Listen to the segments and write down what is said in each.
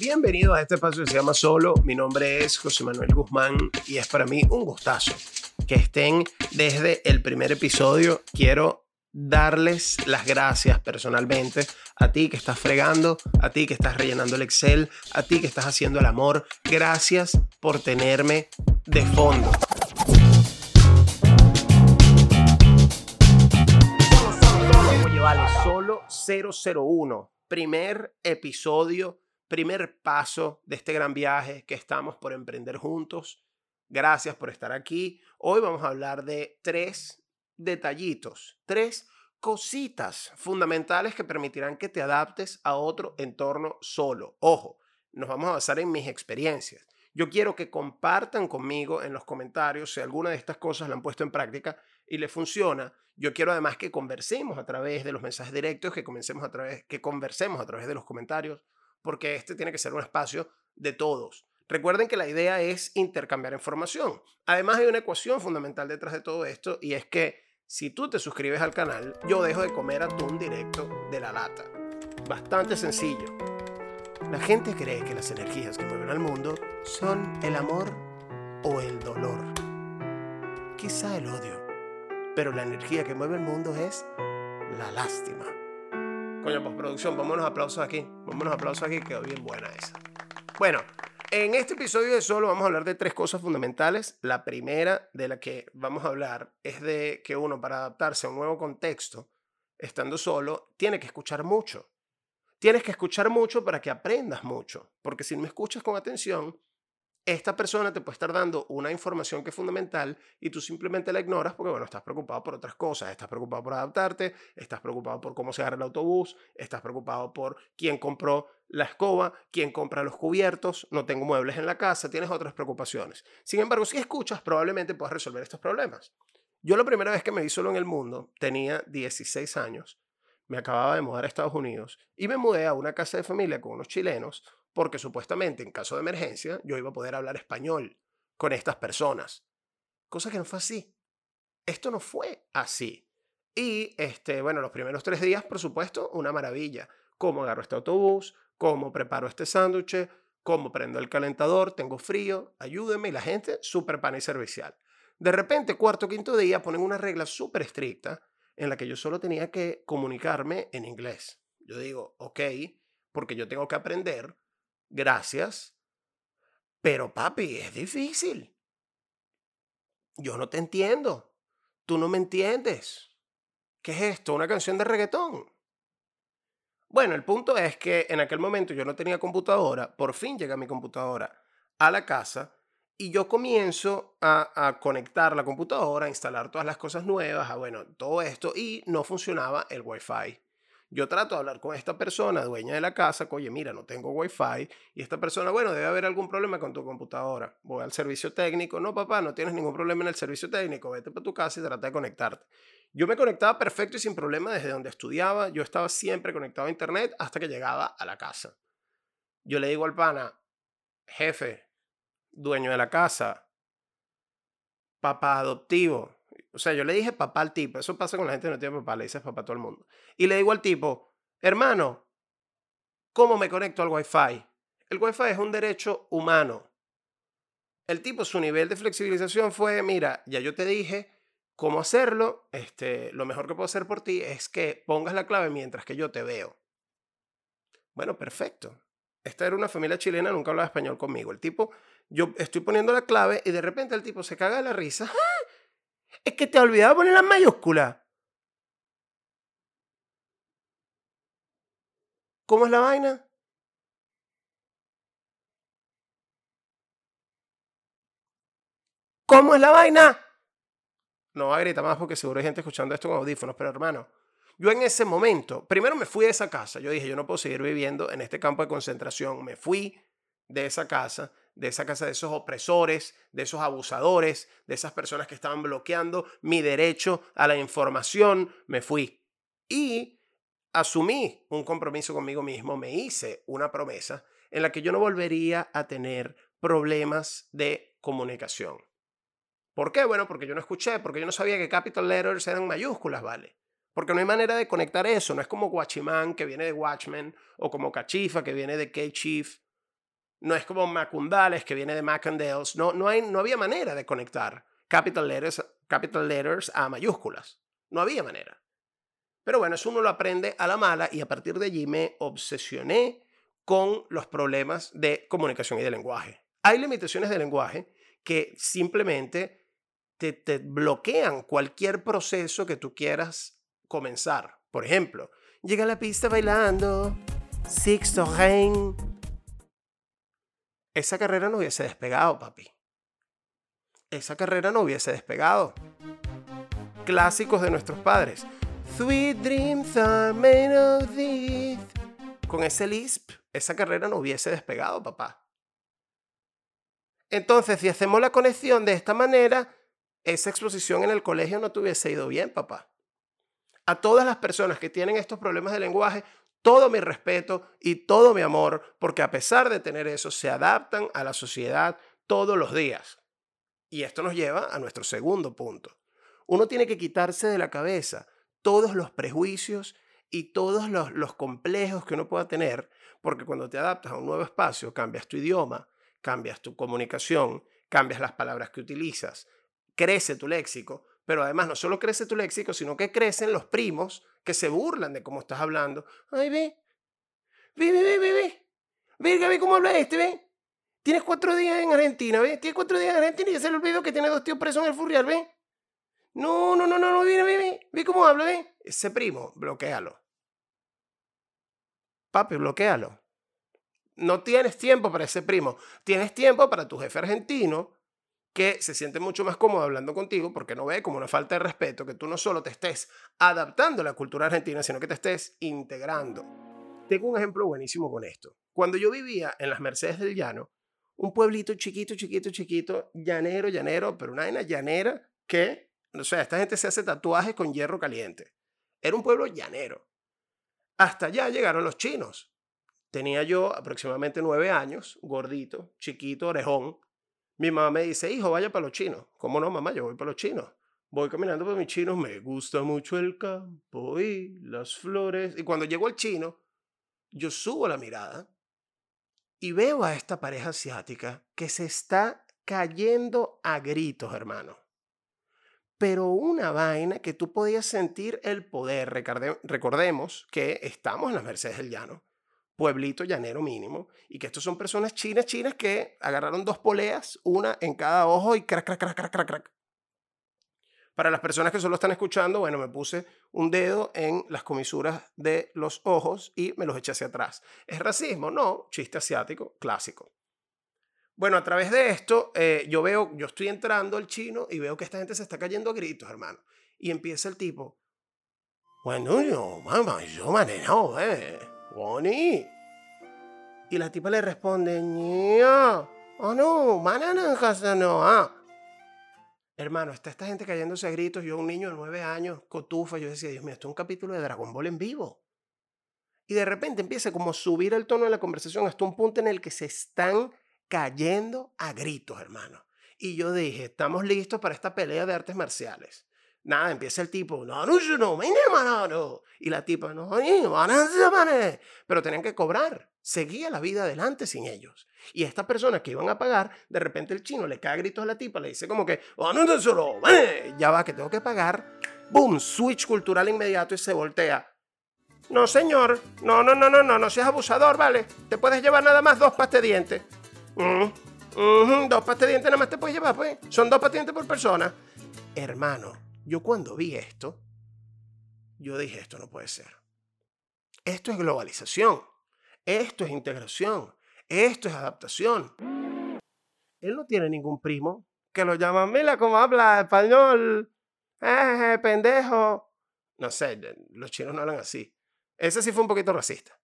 Bienvenidos a este espacio que se llama Solo. Mi nombre es José Manuel Guzmán y es para mí un gustazo que estén desde el primer episodio. Quiero darles las gracias personalmente a ti que estás fregando, a ti que estás rellenando el Excel, a ti que estás haciendo el amor. Gracias por tenerme de fondo. Solo 001. Primer episodio, primer paso de este gran viaje que estamos por emprender juntos. Gracias por estar aquí. Hoy vamos a hablar de tres detallitos, tres cositas fundamentales que permitirán que te adaptes a otro entorno solo. Ojo, nos vamos a basar en mis experiencias. Yo quiero que compartan conmigo en los comentarios si alguna de estas cosas la han puesto en práctica y le funciona. Yo quiero además que conversemos a través de los mensajes directos, que comencemos a través, que conversemos a través de los comentarios, porque este tiene que ser un espacio de todos. Recuerden que la idea es intercambiar información. Además hay una ecuación fundamental detrás de todo esto y es que si tú te suscribes al canal, yo dejo de comer atún directo de la lata. Bastante sencillo. La gente cree que las energías que mueven al mundo son el amor o el dolor. Quizá el odio. Pero la energía que mueve el mundo es la lástima. Coño, postproducción, vámonos aplausos aquí. Vámonos aplausos aquí, quedó bien buena esa. Bueno, en este episodio de Solo vamos a hablar de tres cosas fundamentales. La primera de la que vamos a hablar es de que uno para adaptarse a un nuevo contexto, estando solo, tiene que escuchar mucho. Tienes que escuchar mucho para que aprendas mucho, porque si no escuchas con atención, esta persona te puede estar dando una información que es fundamental y tú simplemente la ignoras porque, bueno, estás preocupado por otras cosas, estás preocupado por adaptarte, estás preocupado por cómo se agarra el autobús, estás preocupado por quién compró la escoba, quién compra los cubiertos, no tengo muebles en la casa, tienes otras preocupaciones. Sin embargo, si escuchas, probablemente puedas resolver estos problemas. Yo la primera vez que me vi solo en el mundo tenía 16 años, me acababa de mudar a Estados Unidos y me mudé a una casa de familia con unos chilenos porque supuestamente en caso de emergencia yo iba a poder hablar español con estas personas. Cosa que no fue así. Esto no fue así. Y, este, bueno, los primeros tres días, por supuesto, una maravilla. Cómo agarro este autobús, cómo preparo este sándwich, cómo prendo el calentador, tengo frío, ayúdenme. Y la gente, súper pan y servicial. De repente, cuarto quinto día, ponen una regla súper estricta en la que yo solo tenía que comunicarme en inglés. Yo digo, ok, porque yo tengo que aprender gracias, pero papi, es difícil. Yo no te entiendo. Tú no me entiendes. ¿Qué es esto? ¿Una canción de reggaetón? Bueno, el punto es que en aquel momento yo no tenía computadora, por fin llega mi computadora a la casa y yo comienzo a, a, conectar la computadora, a instalar todas las cosas nuevas, a bueno, todo esto y no funcionaba el Wi-Fi. Yo trato de hablar con esta persona, dueña de la casa, oye, mira, no tengo wifi, y esta persona, bueno, debe haber algún problema con tu computadora. Voy al servicio técnico, no, papá, no tienes ningún problema en el servicio técnico, vete para tu casa y trata de conectarte. Yo me conectaba perfecto y sin problema desde donde estudiaba, yo estaba siempre conectado a internet hasta que llegaba a la casa. Yo le digo al pana, jefe, dueño de la casa, papá adoptivo, o sea, yo le dije papá al tipo. Eso pasa con la gente que no tiene papá. Le dices papá a todo el mundo. Y le digo al tipo, hermano, ¿cómo me conecto al Wi-Fi? El Wi-Fi es un derecho humano. El tipo, su nivel de flexibilización fue, mira, ya yo te dije cómo hacerlo. Este, lo mejor que puedo hacer por ti es que pongas la clave mientras que yo te veo. Bueno, perfecto. Esta era una familia chilena, nunca hablaba español conmigo. El tipo, yo estoy poniendo la clave y de repente el tipo se caga de la risa. ¡Ah! Es que te olvidaba poner las mayúsculas. ¿Cómo es la vaina? ¿Cómo es la vaina? No va a gritar más porque seguro hay gente escuchando esto con audífonos, pero hermano, yo en ese momento, primero me fui de esa casa. Yo dije, yo no puedo seguir viviendo en este campo de concentración. Me fui de esa casa de esa casa de esos opresores, de esos abusadores, de esas personas que estaban bloqueando mi derecho a la información, me fui. Y asumí un compromiso conmigo mismo, me hice una promesa en la que yo no volvería a tener problemas de comunicación. ¿Por qué? Bueno, porque yo no escuché, porque yo no sabía que capital letters eran mayúsculas, ¿vale? Porque no hay manera de conectar eso, no es como Guachimán que viene de Watchmen o como Cachifa que viene de K-Chief No es como Macundales, que viene de Macandales. No, no, hay, no había manera de conectar capital letters, capital letters a mayúsculas. No había manera. Pero bueno, eso uno lo aprende a la mala y a partir de allí me obsesioné con los problemas de comunicación y de lenguaje. Hay limitaciones de lenguaje que simplemente te, te bloquean cualquier proceso que tú quieras comenzar. Por ejemplo, llega a la pista bailando, Sixto Rain. Esa carrera no hubiese despegado, papi. Esa carrera no hubiese despegado. Clásicos de nuestros padres. Sweet dreams are made of this. Con ese lisp, esa carrera no hubiese despegado, papá. Entonces, si hacemos la conexión de esta manera, esa exposición en el colegio no te hubiese ido bien, papá. A todas las personas que tienen estos problemas de lenguaje, todo mi respeto y todo mi amor, porque a pesar de tener eso, se adaptan a la sociedad todos los días. Y esto nos lleva a nuestro segundo punto. Uno tiene que quitarse de la cabeza todos los prejuicios y todos los, los complejos que uno pueda tener, porque cuando te adaptas a un nuevo espacio, cambias tu idioma, cambias tu comunicación, cambias las palabras que utilizas, crece tu léxico, pero además no solo crece tu léxico, sino que crecen los primos que se burlan de cómo estás hablando. Ay, ve. Ve, ve, ve, ve, ve. Ve, ve cómo habla este, ve. Tienes cuatro días en Argentina, ve. Tienes cuatro días en Argentina y se le olvidó que tiene dos tíos presos en el furrial, ve. No, no, no, no, no, ve, ve, ve. Ve cómo habla, ve. Ese primo, bloquealo. Papi, bloquealo. No tienes tiempo para ese primo. Tienes tiempo para tu jefe argentino que se siente mucho más cómodo hablando contigo porque no ve como una falta de respeto que tú no solo te estés adaptando a la cultura argentina, sino que te estés integrando. Tengo un ejemplo buenísimo con esto. Cuando yo vivía en las Mercedes del Llano, un pueblito chiquito, chiquito, chiquito, llanero, llanero, pero una vaina llanera que, o sea, esta gente se hace tatuajes con hierro caliente. Era un pueblo llanero. Hasta allá llegaron los chinos. Tenía yo aproximadamente nueve años, gordito, chiquito, orejón, mi mamá me dice, hijo, vaya para los chinos. ¿Cómo no, mamá? Yo voy para los chinos. Voy caminando por mis chinos, me gusta mucho el campo y las flores. Y cuando llego al chino, yo subo la mirada y veo a esta pareja asiática que se está cayendo a gritos, hermano. Pero una vaina que tú podías sentir el poder. Recordemos que estamos en las Mercedes del Llano pueblito llanero mínimo, y que estos son personas chinas, chinas que agarraron dos poleas, una en cada ojo y crack, crack, crack, crack, crack, crack. Para las personas que solo están escuchando, bueno, me puse un dedo en las comisuras de los ojos y me los eché hacia atrás. ¿Es racismo? No, chiste asiático, clásico. Bueno, a través de esto, eh, yo veo, yo estoy entrando al chino y veo que esta gente se está cayendo a gritos, hermano. Y empieza el tipo, bueno, yo, mamá, yo eh. Bonnie. Y la tipa le responde, Nia. Oh no, casa no. Ah. Hermano, está esta gente cayéndose a gritos. Yo, un niño de nueve años, cotufa, yo decía, Dios mío, esto es un capítulo de Dragon Ball en vivo. Y de repente empieza como a subir el tono de la conversación hasta un punto en el que se están cayendo a gritos, hermano. Y yo dije, estamos listos para esta pelea de artes marciales. Nada, empieza el tipo, no, no, no, no, y la tipa, no, pero tenían que cobrar. Seguía la vida adelante sin ellos. Y estas personas que iban a pagar, de repente el chino le cae gritos a la tipa, le dice como que, ya va, que tengo que pagar. Boom, switch cultural inmediato y se voltea. No, señor, no, no, no, no, no, no seas abusador, ¿vale? Te puedes llevar nada más dos pastes dientes. Mm, dos pastes dientes nada más te puedes llevar, pues. Son dos pastes dientes por persona. Hermano, yo cuando vi esto, yo dije, esto no puede ser. Esto es globalización. Esto es integración. Esto es adaptación. Él no tiene ningún primo que lo llama, mira cómo habla español. Eh, pendejo. No sé, los chinos no hablan así. Ese sí fue un poquito racista.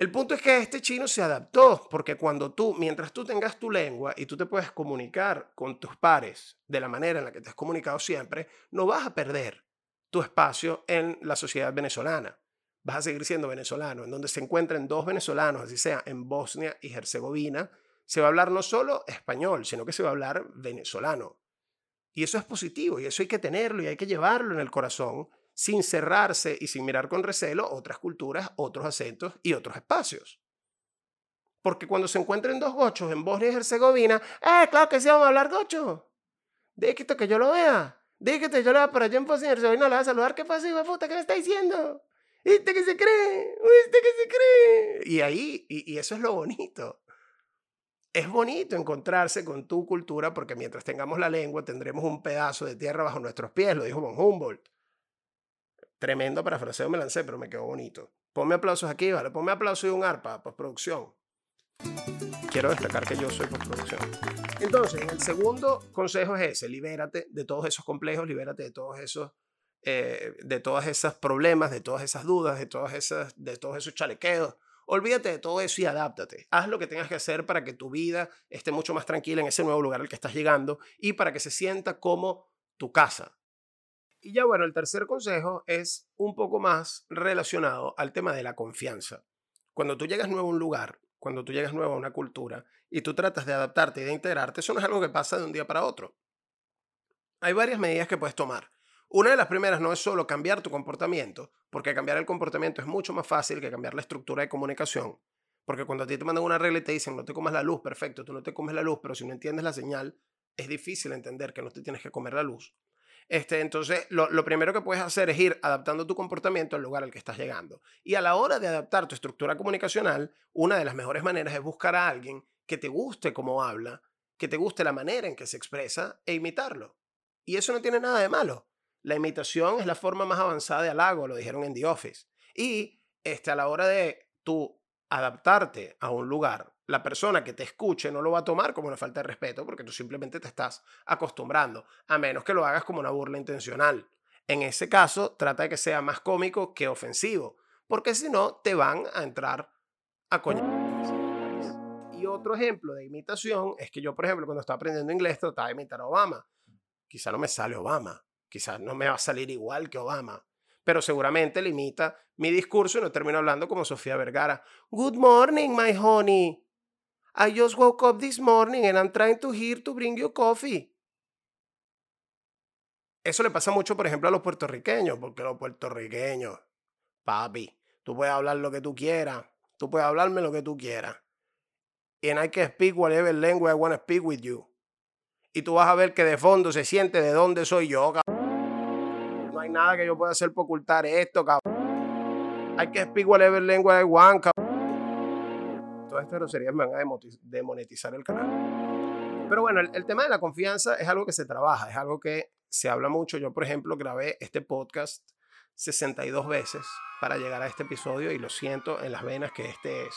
El punto es que este chino se adaptó, porque cuando tú, mientras tú tengas tu lengua y tú te puedes comunicar con tus pares de la manera en la que te has comunicado siempre, no vas a perder tu espacio en la sociedad venezolana. Vas a seguir siendo venezolano, en donde se encuentren dos venezolanos, así sea en Bosnia y Herzegovina, se va a hablar no solo español, sino que se va a hablar venezolano. Y eso es positivo, y eso hay que tenerlo y hay que llevarlo en el corazón, sin cerrarse y sin mirar con recelo otras culturas, otros acentos y otros espacios. Porque cuando se encuentren dos gochos en Bosnia y Herzegovina, ¡eh, claro que sí vamos a hablar gocho! Déjate que yo lo vea. Déjate, yo lo vea por allá en Bosnia y Herzegovina, le voy a saludar. ¿Qué pasa, hijo puta? ¿Qué me está diciendo? ¿Este que se cree? ¿Este que se cree? Y ahí, y, y eso es lo bonito. Es bonito encontrarse con tu cultura porque mientras tengamos la lengua tendremos un pedazo de tierra bajo nuestros pies, lo dijo von Humboldt. Tremendo parafraseo me lancé, pero me quedó bonito. Ponme aplausos aquí, ¿vale? Ponme aplausos y un arpa, postproducción. Quiero destacar que yo soy postproducción. Entonces, el segundo consejo es ese, libérate de todos esos complejos, libérate de todos esos, eh, de todos esos problemas, de todas esas dudas, de, todas esas, de todos esos chalequeos. Olvídate de todo eso y adáptate. Haz lo que tengas que hacer para que tu vida esté mucho más tranquila en ese nuevo lugar al que estás llegando y para que se sienta como tu casa. Y ya bueno, el tercer consejo es un poco más relacionado al tema de la confianza. Cuando tú llegas nuevo a un lugar, cuando tú llegas nuevo a una cultura y tú tratas de adaptarte y de integrarte, eso no es algo que pasa de un día para otro. Hay varias medidas que puedes tomar. Una de las primeras no es solo cambiar tu comportamiento, porque cambiar el comportamiento es mucho más fácil que cambiar la estructura de comunicación. Porque cuando a ti te mandan una regla y te dicen no te comas la luz, perfecto, tú no te comes la luz, pero si no entiendes la señal, es difícil entender que no te tienes que comer la luz. Este, entonces, lo, primero que puedes hacer es ir adaptando tu comportamiento al lugar al que estás llegando. Y a la hora de adaptar tu estructura comunicacional, una de las mejores maneras es buscar a alguien que te guste cómo habla, que te guste la manera en que se expresa e imitarlo. Y eso no tiene nada de malo. La imitación es la forma más avanzada de halago, lo dijeron en The Office. Y este, a la hora de tú adaptarte a un lugar, la persona que te escuche no lo va a tomar como una falta de respeto porque tú simplemente te estás acostumbrando, a menos que lo hagas como una burla intencional. En ese caso, trata de que sea más cómico que ofensivo, porque si no, te van a entrar a coñar. Y otro ejemplo de imitación es que yo, por ejemplo, cuando estaba aprendiendo inglés, trataba de imitar a Obama. Quizá no me sale Obama, Quizás no me va a salir igual que Obama, pero seguramente limita mi discurso y no termino hablando como Sofía Vergara. Good morning, my honey. I just woke up this morning and I'm trying to hear to bring you coffee. Eso le pasa mucho, por ejemplo, a los puertorriqueños, porque los puertorriqueños, papi, tú puedes hablar lo que tú quieras, tú puedes hablarme lo que tú quieras. And I can speak whatever language I want to speak with you. Y tú vas a ver que de fondo se siente de dónde soy yo, cabrón no hay nada que yo pueda hacer para ocultar esto, cabrón. Hay que speak whatever lengua de one, cabrón. Todas estas groserías me van a demonetizar el canal. Pero bueno, el, el, tema de la confianza es algo que se trabaja, es algo que se habla mucho. Yo, por ejemplo, grabé este podcast 62 veces para llegar a este episodio y lo siento en las venas que este es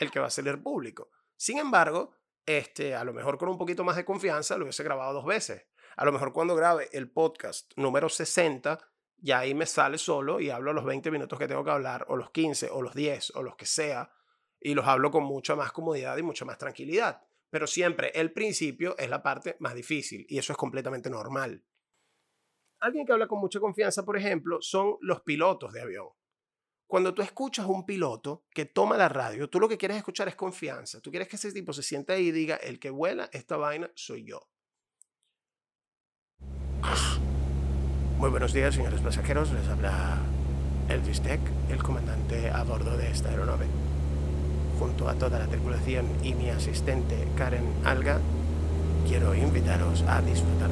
el que va a salir público. Sin embargo, este, a lo mejor con un poquito más de confianza lo hubiese grabado dos veces. A lo mejor cuando grabe el podcast número 60, ya ahí me sale solo y hablo los 20 minutos que tengo que hablar, o los 15, o los 10, o los que sea, y los hablo con mucha más comodidad y mucha más tranquilidad. Pero siempre el principio es la parte más difícil y eso es completamente normal. Alguien que habla con mucha confianza, por ejemplo, son los pilotos de avión. Cuando tú escuchas un piloto que toma la radio, tú lo que quieres escuchar es confianza. Tú quieres que ese tipo se sienta ahí y diga, el que vuela esta vaina soy yo. Muy buenos días, señores pasajeros. Les habla Elvis Tech, el comandante a bordo de esta aeronave. Junto a toda la tripulación y mi asistente Karen Alga, quiero invitaros a disfrutar.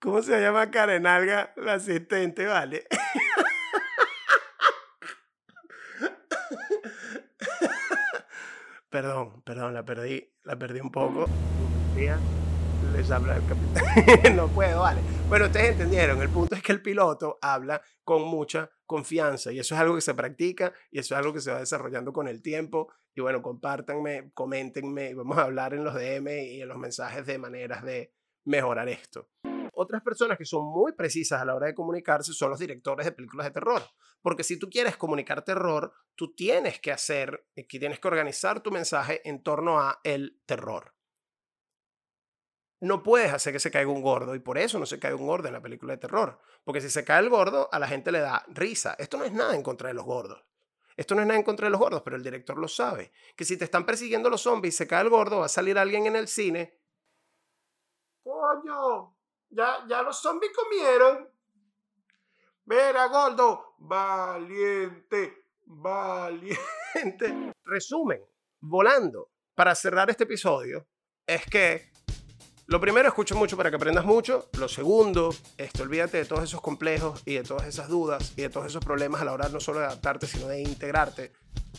¿Cómo se llama Karen Alga, la asistente? Vale. Perdón, perdón, la perdí, la perdí un poco. Les habla el capitán. no puedo, vale. Bueno, ustedes entendieron. El punto es que el piloto habla con mucha confianza y eso es algo que se practica y eso es algo que se va desarrollando con el tiempo. Y bueno, compártanme, coméntenme y vamos a hablar en los DM y en los mensajes de maneras de mejorar esto otras personas que son muy precisas a la hora de comunicarse son los directores de películas de terror. Porque si tú quieres comunicar terror, tú tienes que hacer, eh, tienes que organizar tu mensaje en torno a el terror. No puedes hacer que se caiga un gordo y por eso no se cae un gordo en la película de terror. Porque si se cae el gordo, a la gente le da risa. Esto no es nada en contra de los gordos. Esto no es nada en contra de los gordos, pero el director lo sabe. Que si te están persiguiendo los zombies y se cae el gordo, va a salir alguien en el cine. ¡Coño! Ya, ya los zombies comieron. Mira, gordo, valiente, valiente. Resumen, volando, para cerrar este episodio, es que lo primero, escucha mucho para que aprendas mucho. Lo segundo, esto, olvídate de todos esos complejos y de todas esas dudas y de todos esos problemas a la hora no solo de adaptarte, sino de integrarte.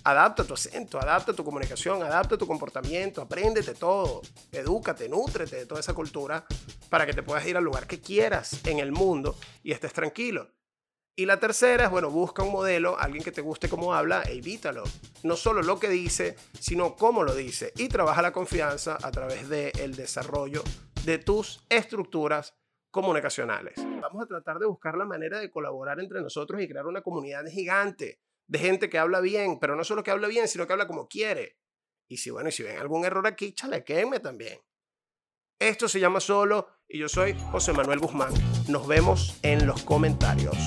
Adapta tu acento, adapta tu comunicación, adapta tu comportamiento, apréndete todo, edúcate, nútrete de toda esa cultura para que te puedas ir al lugar que quieras en el mundo y estés tranquilo. Y la tercera es, bueno, busca un modelo, alguien que te guste cómo habla e evítalo. No solo lo que dice, sino cómo lo dice. Y trabaja la confianza a través del desarrollo de tus estructuras comunicacionales. Vamos a tratar de buscar la manera de colaborar entre nosotros y crear una comunidad gigante de gente que habla bien, pero no solo que habla bien, sino que habla como quiere. Y si, bueno, y si ven algún error aquí, chalequenme también. Esto se llama Solo y yo soy José Manuel Guzmán. Nos vemos en los comentarios.